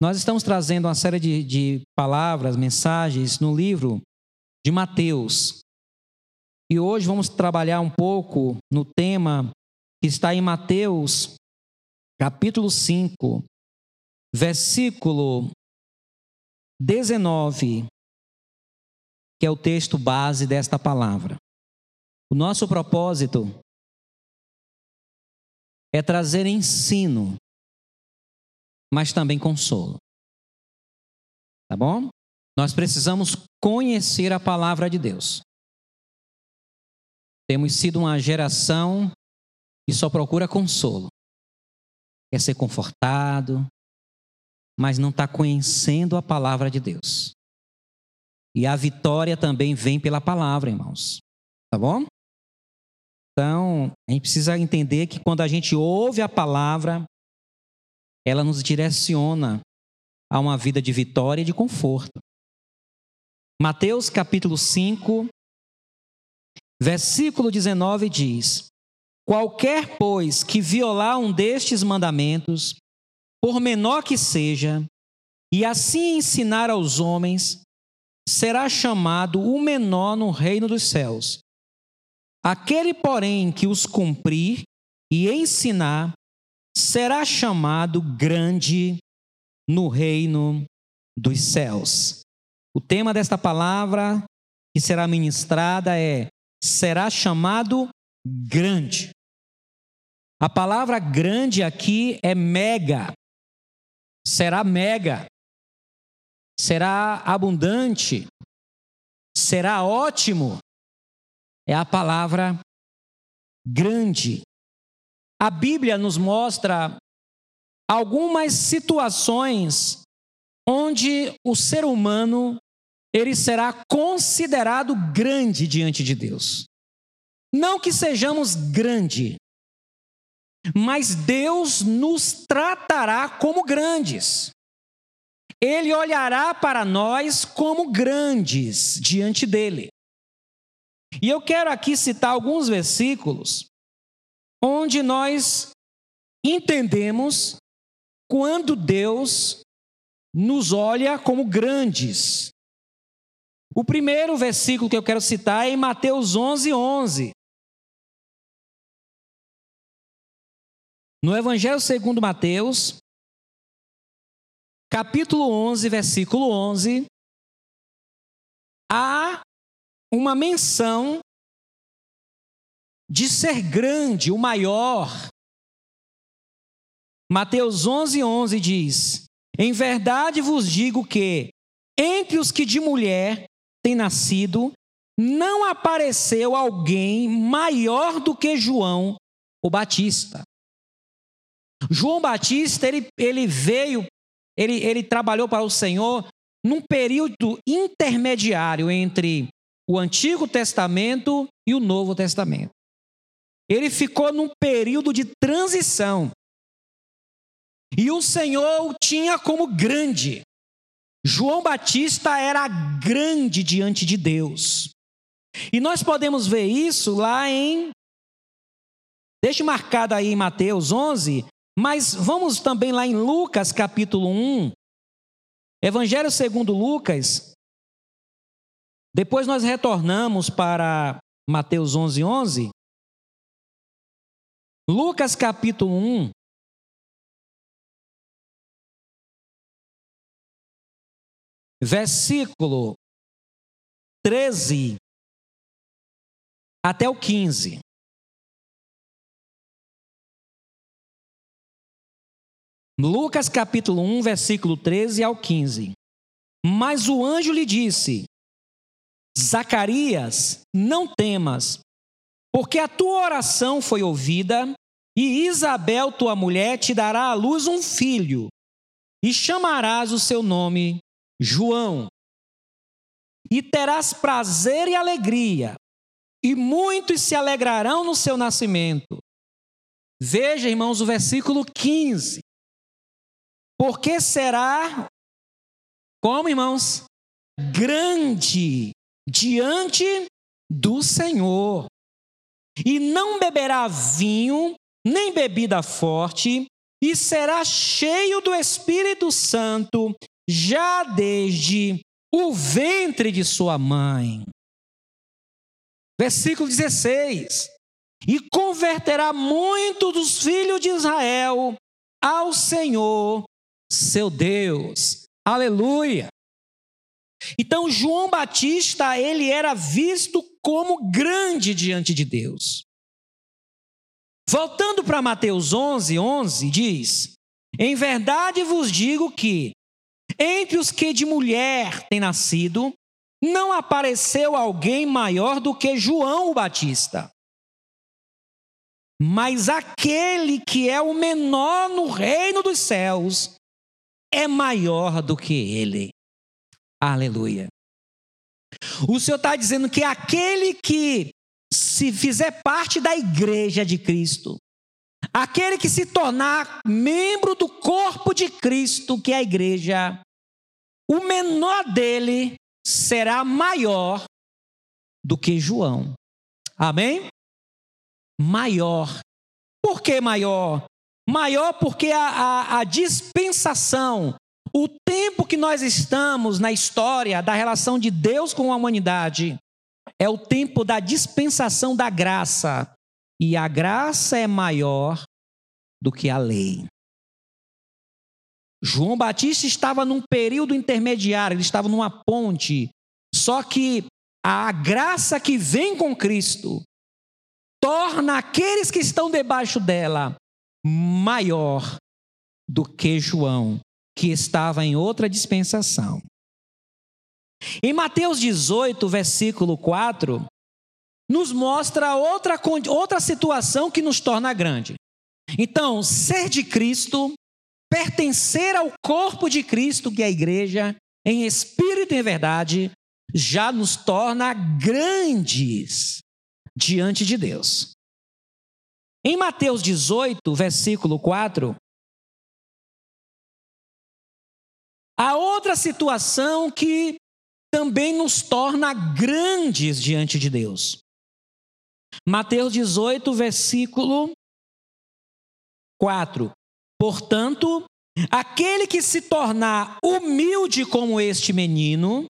Nós estamos trazendo uma série de, de palavras, mensagens no livro de Mateus. E hoje vamos trabalhar um pouco no tema que está em Mateus, capítulo 5, versículo 19, que é o texto base desta palavra. O nosso propósito é trazer ensino, mas também consolo. Tá bom? Nós precisamos conhecer a palavra de Deus. Temos sido uma geração que só procura consolo. Quer ser confortado, mas não está conhecendo a palavra de Deus. E a vitória também vem pela palavra, irmãos. Tá bom? Então, a gente precisa entender que quando a gente ouve a palavra, ela nos direciona a uma vida de vitória e de conforto. Mateus capítulo 5, versículo 19 diz: Qualquer, pois, que violar um destes mandamentos, por menor que seja, e assim ensinar aos homens, será chamado o menor no reino dos céus. Aquele, porém, que os cumprir e ensinar, será chamado grande no reino dos céus. O tema desta palavra que será ministrada é: será chamado grande. A palavra grande aqui é mega. Será mega. Será abundante. Será ótimo. É a palavra grande. A Bíblia nos mostra algumas situações onde o ser humano ele será considerado grande diante de Deus. Não que sejamos grande, mas Deus nos tratará como grandes. Ele olhará para nós como grandes diante dele. E eu quero aqui citar alguns versículos onde nós entendemos quando Deus nos olha como grandes. O primeiro versículo que eu quero citar é em Mateus 11, 11. No Evangelho segundo Mateus, capítulo 11, versículo 11, há uma menção de ser grande, o maior. Mateus 11, 11 diz: Em verdade vos digo que, entre os que de mulher têm nascido, não apareceu alguém maior do que João, o Batista. João Batista, ele, ele veio, ele, ele trabalhou para o Senhor num período intermediário entre o Antigo Testamento e o Novo Testamento. Ele ficou num período de transição. E o Senhor o tinha como grande. João Batista era grande diante de Deus. E nós podemos ver isso lá em. Deixe marcado aí em Mateus 11, mas vamos também lá em Lucas capítulo 1. Evangelho segundo Lucas. Depois nós retornamos para Mateus 11, 11. Lucas capítulo 1. Versículo 13 até o 15. Lucas capítulo 1, versículo 13 ao 15. Mas o anjo lhe disse: Zacarias, não temas, porque a tua oração foi ouvida, e Isabel, tua mulher, te dará à luz um filho, e chamarás o seu nome João. E terás prazer e alegria, e muitos se alegrarão no seu nascimento. Veja, irmãos, o versículo 15. Porque será, como irmãos, grande diante do Senhor e não beberá vinho, nem bebida forte, e será cheio do Espírito Santo já desde o ventre de sua mãe. Versículo 16: E converterá muitos dos filhos de Israel ao Senhor, seu Deus. Aleluia. Então João Batista, ele era visto como grande diante de Deus. Voltando para Mateus 11, 11, diz: Em verdade vos digo que, entre os que de mulher têm nascido, não apareceu alguém maior do que João o Batista. Mas aquele que é o menor no reino dos céus é maior do que ele. Aleluia. O Senhor está dizendo que aquele que se fizer parte da igreja de Cristo, aquele que se tornar membro do corpo de Cristo, que é a igreja, o menor dele será maior do que João. Amém? Maior. Por que maior? Maior porque a, a, a dispensação, o tempo que nós estamos na história da relação de Deus com a humanidade, é o tempo da dispensação da graça. E a graça é maior do que a lei. João Batista estava num período intermediário, ele estava numa ponte. Só que a graça que vem com Cristo torna aqueles que estão debaixo dela maior do que João, que estava em outra dispensação. Em Mateus 18, versículo 4, nos mostra outra, outra situação que nos torna grande. Então, ser de Cristo pertencer ao corpo de Cristo, que é a igreja, em espírito e em verdade, já nos torna grandes diante de Deus. Em Mateus 18, versículo 4, há outra situação que também nos torna grandes diante de Deus. Mateus 18, versículo 4. Portanto, aquele que se tornar humilde como este menino,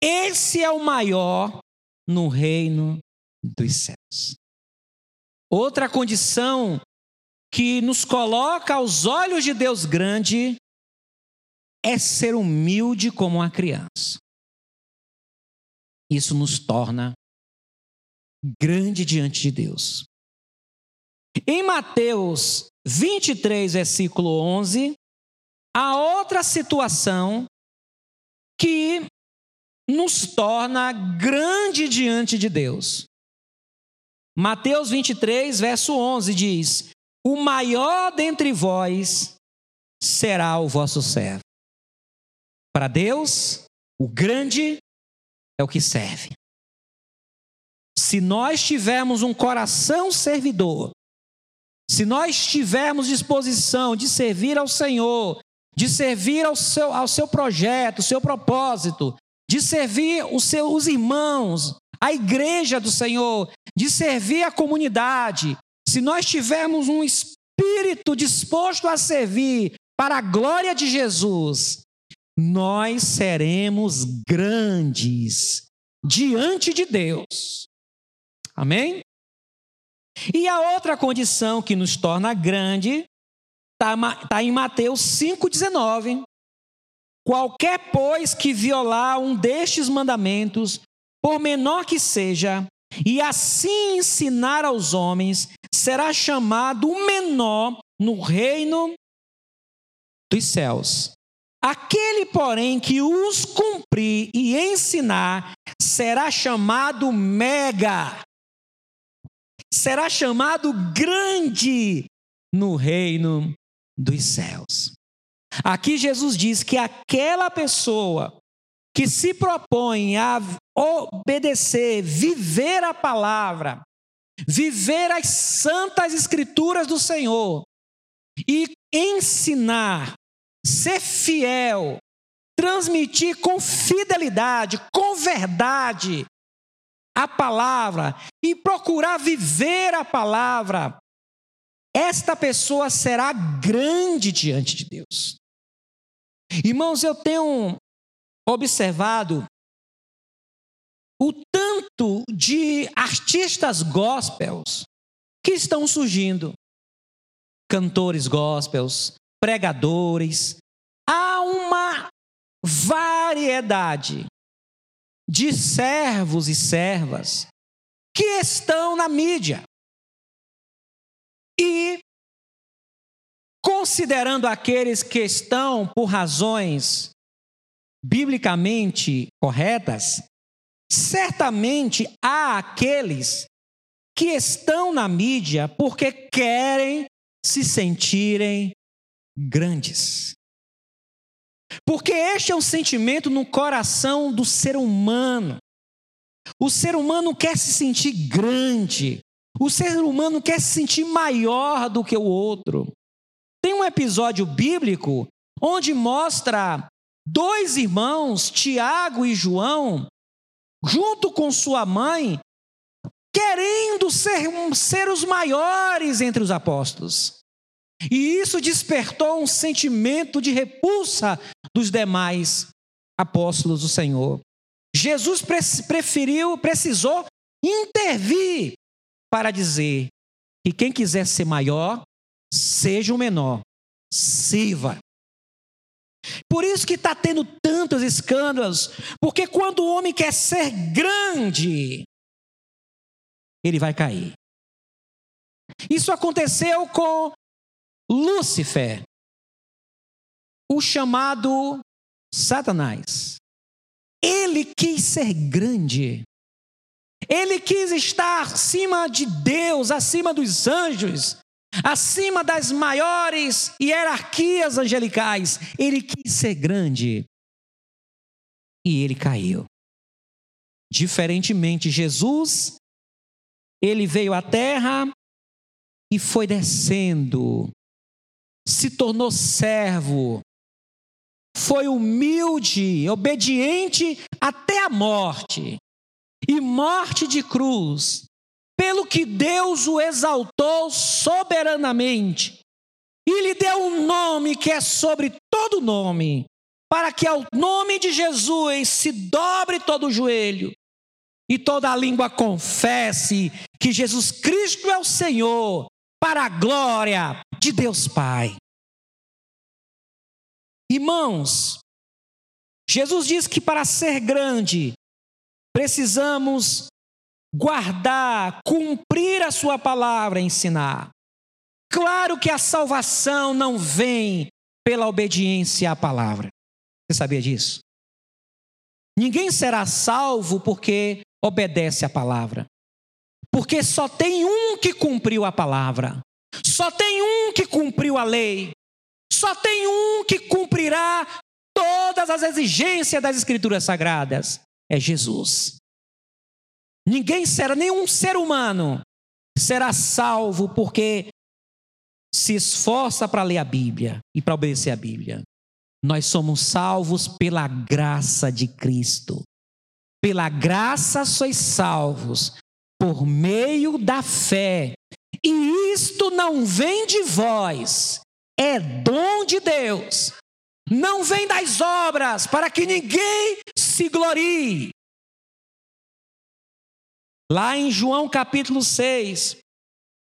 esse é o maior no reino dos céus. Outra condição que nos coloca aos olhos de Deus grande é ser humilde como uma criança. Isso nos torna grande diante de Deus. Em Mateus 23, versículo 11, há outra situação que nos torna grande diante de Deus. Mateus 23, verso 11 diz: O maior dentre vós será o vosso servo. Para Deus, o grande é o que serve. Se nós tivermos um coração servidor, se nós tivermos disposição de servir ao Senhor, de servir ao seu, ao seu projeto, seu propósito, de servir os seus irmãos, a igreja do Senhor, de servir a comunidade, se nós tivermos um espírito disposto a servir para a glória de Jesus, nós seremos grandes diante de Deus. Amém? E a outra condição que nos torna grande está tá em Mateus 5,19. Qualquer, pois, que violar um destes mandamentos, por menor que seja, e assim ensinar aos homens, será chamado o menor no reino dos céus. Aquele, porém, que os cumprir e ensinar, será chamado mega será chamado grande no reino dos céus. Aqui Jesus diz que aquela pessoa que se propõe a obedecer, viver a palavra, viver as santas escrituras do Senhor e ensinar, ser fiel, transmitir com fidelidade, com verdade, a palavra e procurar viver a palavra, esta pessoa será grande diante de Deus. Irmãos, eu tenho observado o tanto de artistas gospels que estão surgindo. Cantores gospels, pregadores. Há uma variedade de servos e servas que estão na mídia. E, considerando aqueles que estão por razões biblicamente corretas, certamente há aqueles que estão na mídia porque querem se sentirem grandes. Porque este é um sentimento no coração do ser humano. O ser humano quer se sentir grande, o ser humano quer se sentir maior do que o outro. Tem um episódio bíblico onde mostra dois irmãos, Tiago e João, junto com sua mãe, querendo ser, ser os maiores entre os apóstolos. E isso despertou um sentimento de repulsa dos demais apóstolos do Senhor. Jesus preferiu, precisou intervir para dizer que quem quiser ser maior, seja o menor, sirva. Por isso que está tendo tantos escândalos, porque quando o homem quer ser grande, ele vai cair. Isso aconteceu com Lúcifer, o chamado Satanás. Ele quis ser grande. Ele quis estar acima de Deus, acima dos anjos, acima das maiores hierarquias angelicais. Ele quis ser grande. E ele caiu. Diferentemente, Jesus, ele veio à terra e foi descendo, se tornou servo, foi humilde, obediente até a morte. E morte de cruz, pelo que Deus o exaltou soberanamente. E lhe deu um nome que é sobre todo nome, para que ao nome de Jesus se dobre todo o joelho. E toda a língua confesse que Jesus Cristo é o Senhor, para a glória de Deus Pai. Irmãos, Jesus diz que para ser grande, precisamos guardar, cumprir a Sua palavra, ensinar. Claro que a salvação não vem pela obediência à palavra. Você sabia disso? Ninguém será salvo porque obedece à palavra. Porque só tem um que cumpriu a palavra. Só tem um que cumpriu a lei. Só tem um que cumprirá todas as exigências das Escrituras Sagradas: é Jesus. Ninguém será, nenhum ser humano será salvo porque se esforça para ler a Bíblia e para obedecer a Bíblia. Nós somos salvos pela graça de Cristo. Pela graça sois salvos, por meio da fé. E isto não vem de vós, é dom de Deus. Não vem das obras, para que ninguém se glorie. Lá em João capítulo 6,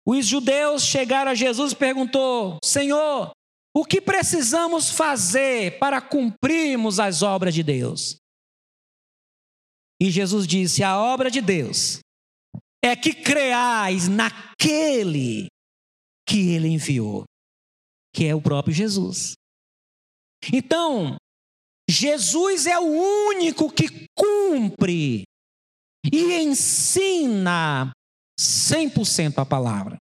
os judeus chegaram a Jesus e perguntou: Senhor, o que precisamos fazer para cumprirmos as obras de Deus? E Jesus disse: A obra de Deus é que creais naquele que ele enviou que é o próprio Jesus. Então, Jesus é o único que cumpre e ensina 100% a palavra.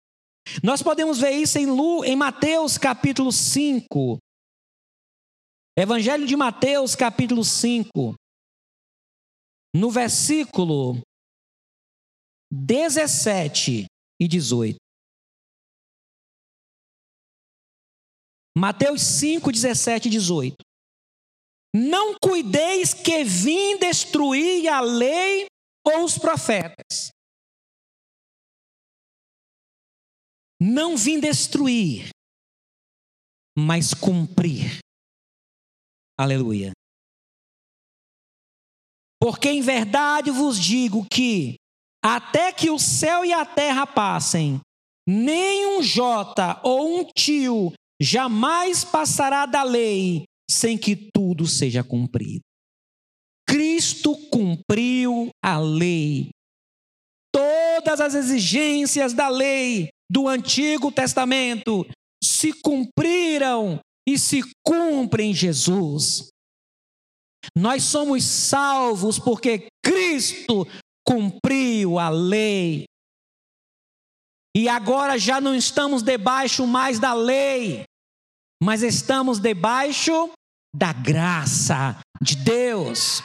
Nós podemos ver isso em, Lu, em Mateus capítulo 5. Evangelho de Mateus capítulo 5. No versículo 17 e 18. Mateus 5, 17 e 18. Não cuideis que vim destruir a lei ou os profetas. Não vim destruir, mas cumprir. Aleluia. Porque em verdade vos digo que, até que o céu e a terra passem, nem um jota ou um tio jamais passará da lei sem que tudo seja cumprido. Cristo cumpriu a lei. Todas as exigências da lei do Antigo Testamento se cumpriram e se cumprem em Jesus. Nós somos salvos porque Cristo cumpriu a lei. E agora já não estamos debaixo mais da lei, mas estamos debaixo da graça de Deus.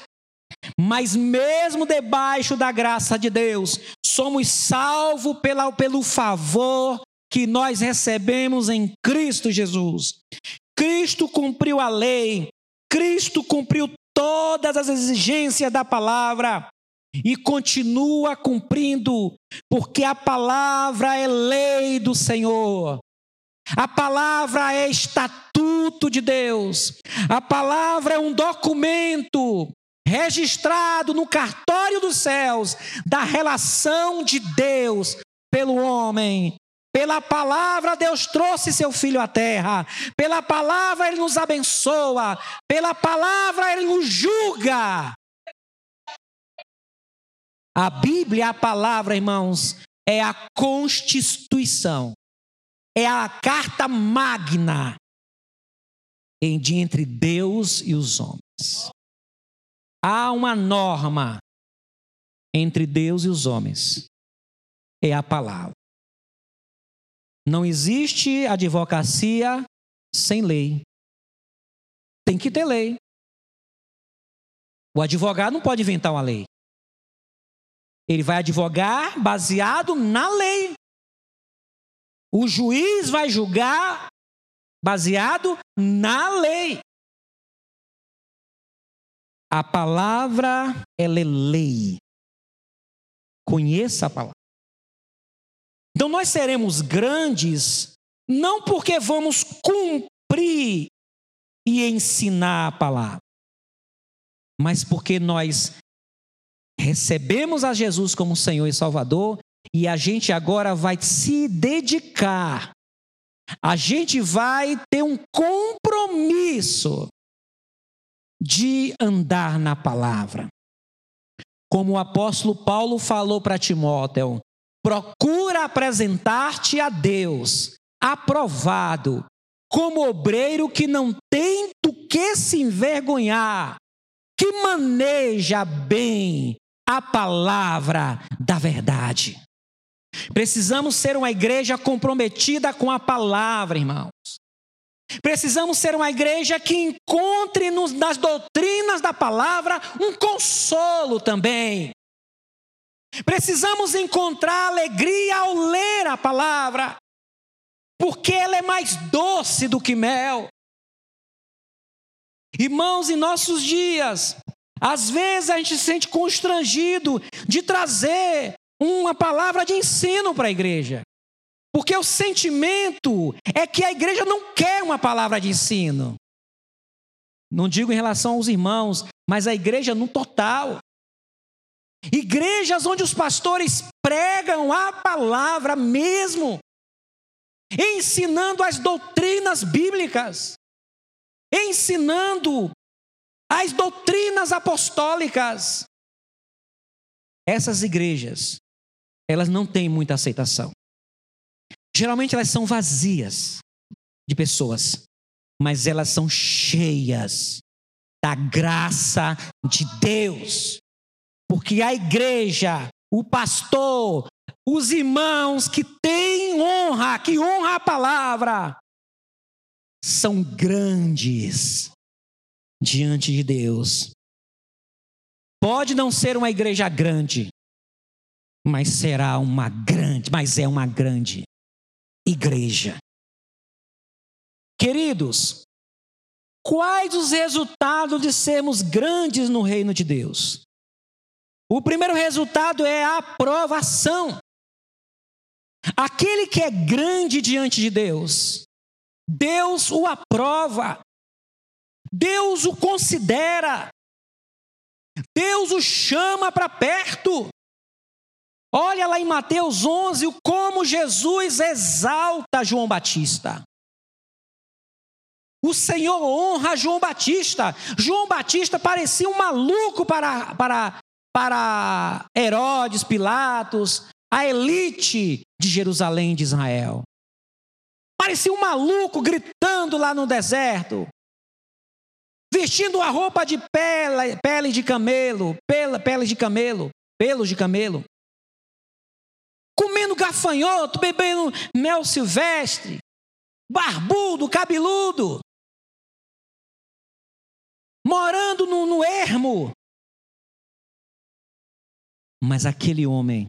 Mas mesmo debaixo da graça de Deus, somos salvos pela, pelo favor que nós recebemos em Cristo Jesus. Cristo cumpriu a lei, Cristo cumpriu todas as exigências da palavra e continua cumprindo, porque a palavra é lei do Senhor. A palavra é estatuto de Deus. A palavra é um documento registrado no cartório dos céus da relação de Deus pelo homem. Pela palavra, Deus trouxe seu filho à terra. Pela palavra, Ele nos abençoa. Pela palavra, Ele nos julga. A Bíblia, a palavra, irmãos, é a constituição, é a carta magna entre Deus e os homens. Há uma norma entre Deus e os homens. É a palavra. Não existe advocacia sem lei. Tem que ter lei. O advogado não pode inventar uma lei. Ele vai advogar baseado na lei. O juiz vai julgar baseado na lei. A palavra, ela é lei. Conheça a palavra. Então nós seremos grandes não porque vamos cumprir e ensinar a palavra, mas porque nós recebemos a Jesus como Senhor e Salvador e a gente agora vai se dedicar. A gente vai ter um compromisso de andar na palavra. Como o apóstolo Paulo falou para Timóteo, procura apresentar-te a Deus, aprovado, como obreiro que não tem do que se envergonhar, que maneja bem a palavra da verdade. Precisamos ser uma igreja comprometida com a palavra, irmãos. Precisamos ser uma igreja que encontre nos, nas doutrinas da palavra um consolo também. Precisamos encontrar alegria ao ler a palavra, porque ela é mais doce do que mel. Irmãos, em nossos dias, às vezes a gente se sente constrangido de trazer uma palavra de ensino para a igreja. Porque o sentimento é que a igreja não quer uma palavra de ensino. Não digo em relação aos irmãos, mas a igreja no total. Igrejas onde os pastores pregam a palavra mesmo, ensinando as doutrinas bíblicas, ensinando as doutrinas apostólicas. Essas igrejas, elas não têm muita aceitação. Geralmente elas são vazias de pessoas, mas elas são cheias da graça de Deus. Porque a igreja, o pastor, os irmãos que têm honra, que honra a palavra, são grandes diante de Deus. Pode não ser uma igreja grande, mas será uma grande, mas é uma grande igreja. Queridos, quais os resultados de sermos grandes no reino de Deus? O primeiro resultado é a aprovação. Aquele que é grande diante de Deus, Deus o aprova, Deus o considera, Deus o chama para perto. Olha lá em Mateus 11 como Jesus exalta João Batista. O Senhor honra João Batista. João Batista parecia um maluco para, para, para Herodes, Pilatos, a elite de Jerusalém de Israel. Parecia um maluco gritando lá no deserto, vestindo a roupa de pele, pele de camelo, pele, pele de camelo, pelos de camelo, comendo gafanhoto, bebendo mel silvestre, barbudo, cabeludo, morando no, no ermo. Mas aquele homem,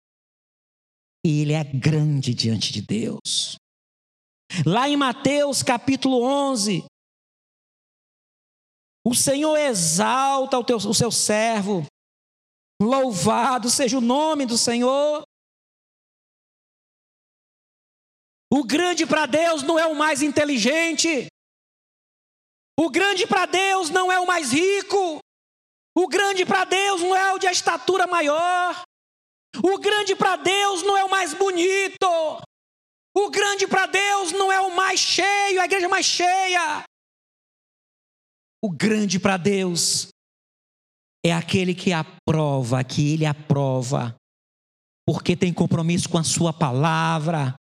ele é grande diante de Deus. Lá em Mateus capítulo 11, o Senhor exalta o, teu, o seu servo, louvado seja o nome do Senhor. O grande para Deus não é o mais inteligente, o grande para Deus não é o mais rico, o grande para Deus não é o de estatura maior, o grande para Deus não é o mais bonito, o grande para Deus não é o mais cheio, a igreja mais cheia. O grande para Deus é aquele que aprova, que ele aprova, porque tem compromisso com a sua palavra,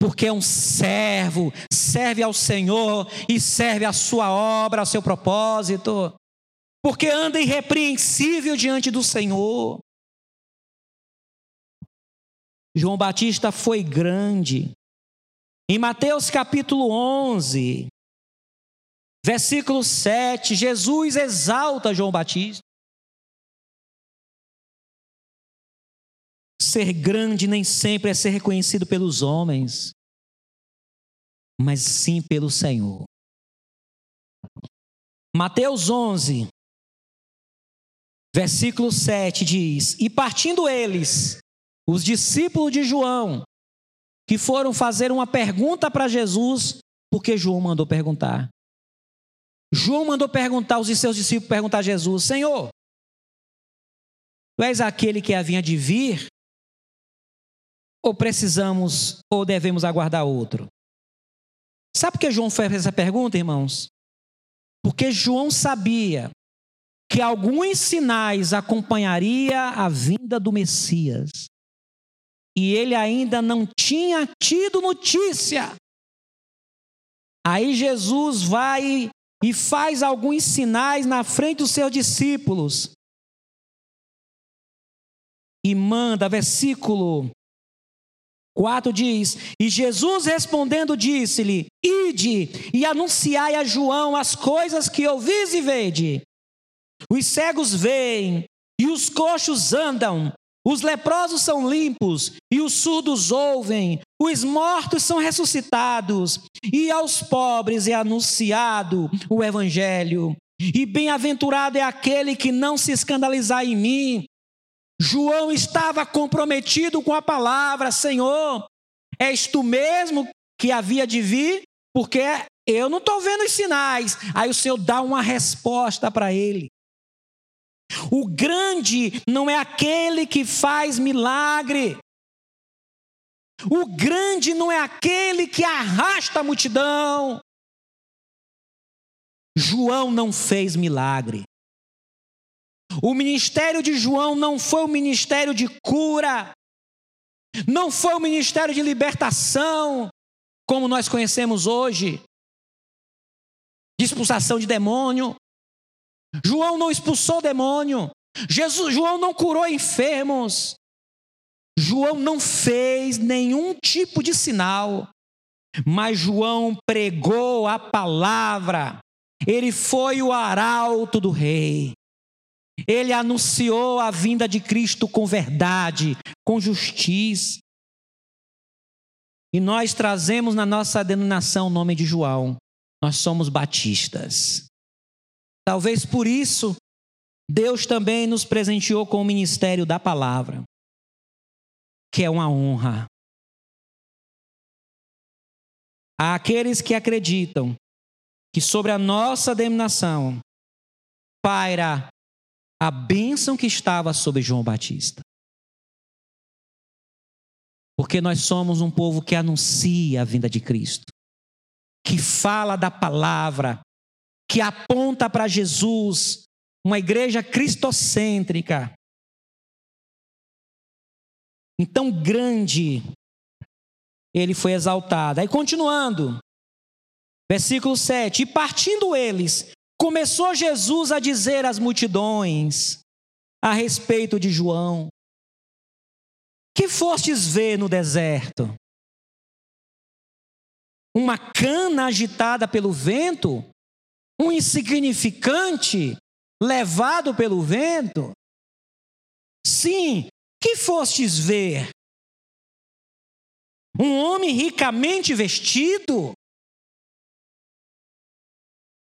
porque é um servo, serve ao Senhor e serve a sua obra, ao seu propósito, porque anda irrepreensível diante do Senhor. João Batista foi grande, em Mateus capítulo 11, versículo 7, Jesus exalta João Batista. Ser grande nem sempre é ser reconhecido pelos homens, mas sim pelo Senhor. Mateus 11, versículo 7 diz: E partindo eles, os discípulos de João, que foram fazer uma pergunta para Jesus, porque João mandou perguntar. João mandou perguntar, os seus discípulos perguntar a Jesus: Senhor, tu és aquele que havia de vir? Ou precisamos, ou devemos aguardar outro? Sabe por que João fez essa pergunta, irmãos? Porque João sabia que alguns sinais acompanharia a vinda do Messias e ele ainda não tinha tido notícia. Aí Jesus vai e faz alguns sinais na frente dos seus discípulos. E manda, versículo 4 diz: E Jesus respondendo disse-lhe: Ide e anunciai a João as coisas que ouvis e vede. Os cegos veem, e os coxos andam, os leprosos são limpos e os surdos ouvem, os mortos são ressuscitados, e aos pobres é anunciado o evangelho. E bem-aventurado é aquele que não se escandalizar em mim. João estava comprometido com a palavra, Senhor, és tu mesmo que havia de vir? Porque eu não estou vendo os sinais. Aí o Senhor dá uma resposta para ele. O grande não é aquele que faz milagre. O grande não é aquele que arrasta a multidão. João não fez milagre. O ministério de João não foi o ministério de cura, não foi o ministério de libertação, como nós conhecemos hoje, de expulsação de demônio. João não expulsou demônio. Jesus, João não curou enfermos. João não fez nenhum tipo de sinal. Mas João pregou a palavra. Ele foi o arauto do rei. Ele anunciou a vinda de Cristo com verdade, com justiça. E nós trazemos na nossa denominação o nome de João. Nós somos batistas. Talvez por isso, Deus também nos presenteou com o ministério da palavra, que é uma honra. àqueles que acreditam que sobre a nossa denominação paira a bênção que estava sobre João Batista. Porque nós somos um povo que anuncia a vinda de Cristo, que fala da palavra, que aponta para Jesus, uma igreja cristocêntrica. Então grande ele foi exaltado. Aí continuando, versículo 7: E partindo eles, começou Jesus a dizer às multidões a respeito de João: Que fostes ver no deserto? Uma cana agitada pelo vento? Um insignificante levado pelo vento? Sim, que fostes ver? Um homem ricamente vestido?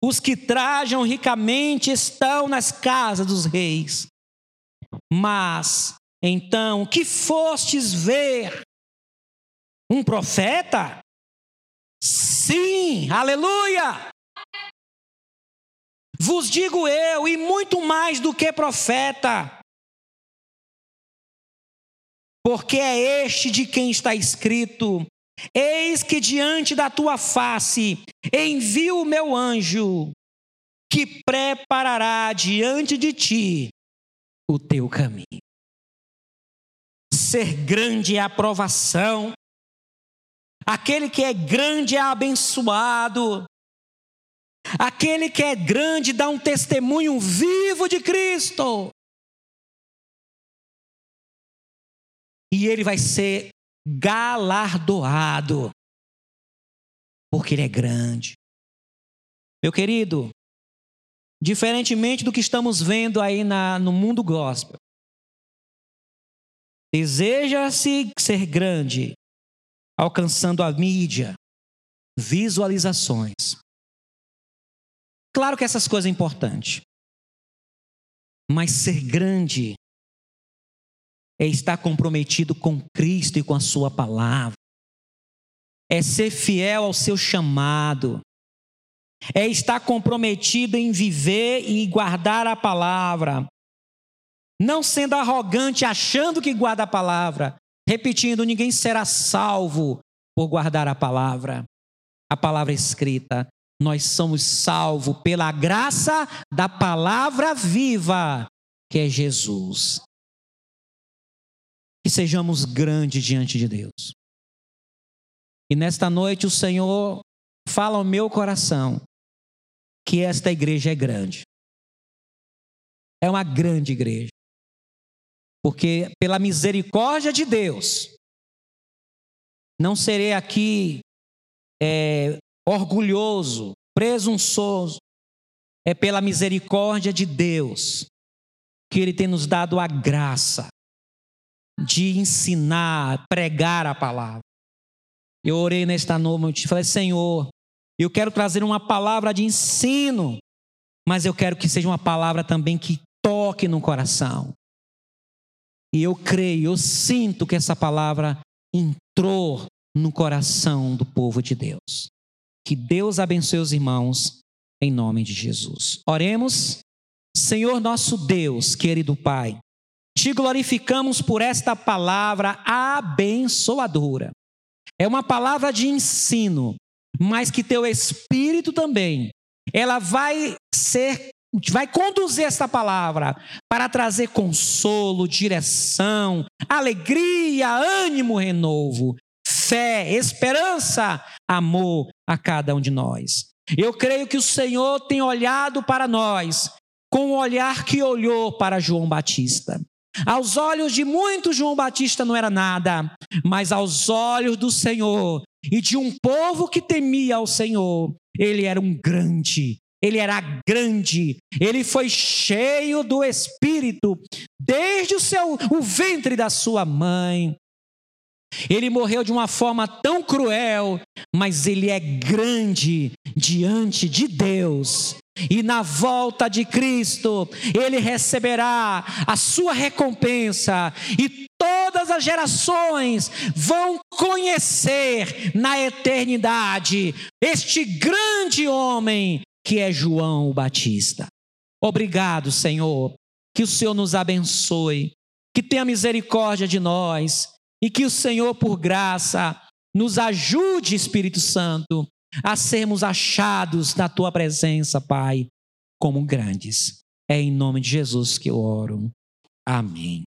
Os que trajam ricamente estão nas casas dos reis. Mas, então, que fostes ver? Um profeta? Sim, aleluia! Vos digo eu, e muito mais do que profeta, porque é este de quem está escrito: Eis que diante da tua face envio o meu anjo, que preparará diante de ti o teu caminho. Ser grande é a aprovação, aquele que é grande é abençoado, aquele que é grande dá um testemunho vivo de Cristo. e ele vai ser galardoado, porque ele é grande. Meu querido, diferentemente do que estamos vendo aí na, no mundo gospel, deseja-se ser grande, alcançando a mídia, visualizações. Claro que essas coisas são importantes, mas ser grande é estar comprometido com Cristo e com a Sua palavra, é ser fiel ao seu chamado, é estar comprometido em viver e guardar a palavra, não sendo arrogante achando que guarda a palavra, repetindo: ninguém será salvo por guardar a palavra, a palavra escrita. Nós somos salvos pela graça da palavra viva, que é Jesus que sejamos grandes diante de Deus. E nesta noite o Senhor fala ao meu coração que esta igreja é grande. É uma grande igreja. Porque pela misericórdia de Deus, não serei aqui é, orgulhoso, presunçoso. É pela misericórdia de Deus que Ele tem nos dado a graça de ensinar, pregar a palavra. Eu orei nesta noite e falei: Senhor, eu quero trazer uma palavra de ensino, mas eu quero que seja uma palavra também que toque no coração. E eu creio, eu sinto que essa palavra entrou no coração do povo de Deus. Que Deus abençoe os irmãos, em nome de Jesus. Oremos. Senhor nosso Deus, querido Pai, te glorificamos por esta palavra abençoadora. É uma palavra de ensino, mas que teu espírito também, ela vai ser vai conduzir esta palavra para trazer consolo, direção, alegria, ânimo, renovo, fé, esperança, amor a cada um de nós. Eu creio que o Senhor tem olhado para nós com o olhar que olhou para João Batista. Aos olhos de muitos, João Batista não era nada, mas aos olhos do Senhor e de um povo que temia ao Senhor, ele era um grande, ele era grande, ele foi cheio do Espírito desde o seu o ventre da sua mãe. Ele morreu de uma forma tão cruel, mas ele é grande diante de Deus. E na volta de Cristo, ele receberá a sua recompensa e toda todas as gerações vão conhecer na eternidade este grande homem que é João o Batista. Obrigado, Senhor, que o Senhor nos abençoe, que tenha misericórdia de nós e que o Senhor, por graça, nos ajude, Espírito Santo, a sermos achados na tua presença, Pai, como grandes. É em nome de Jesus que eu oro. Amém.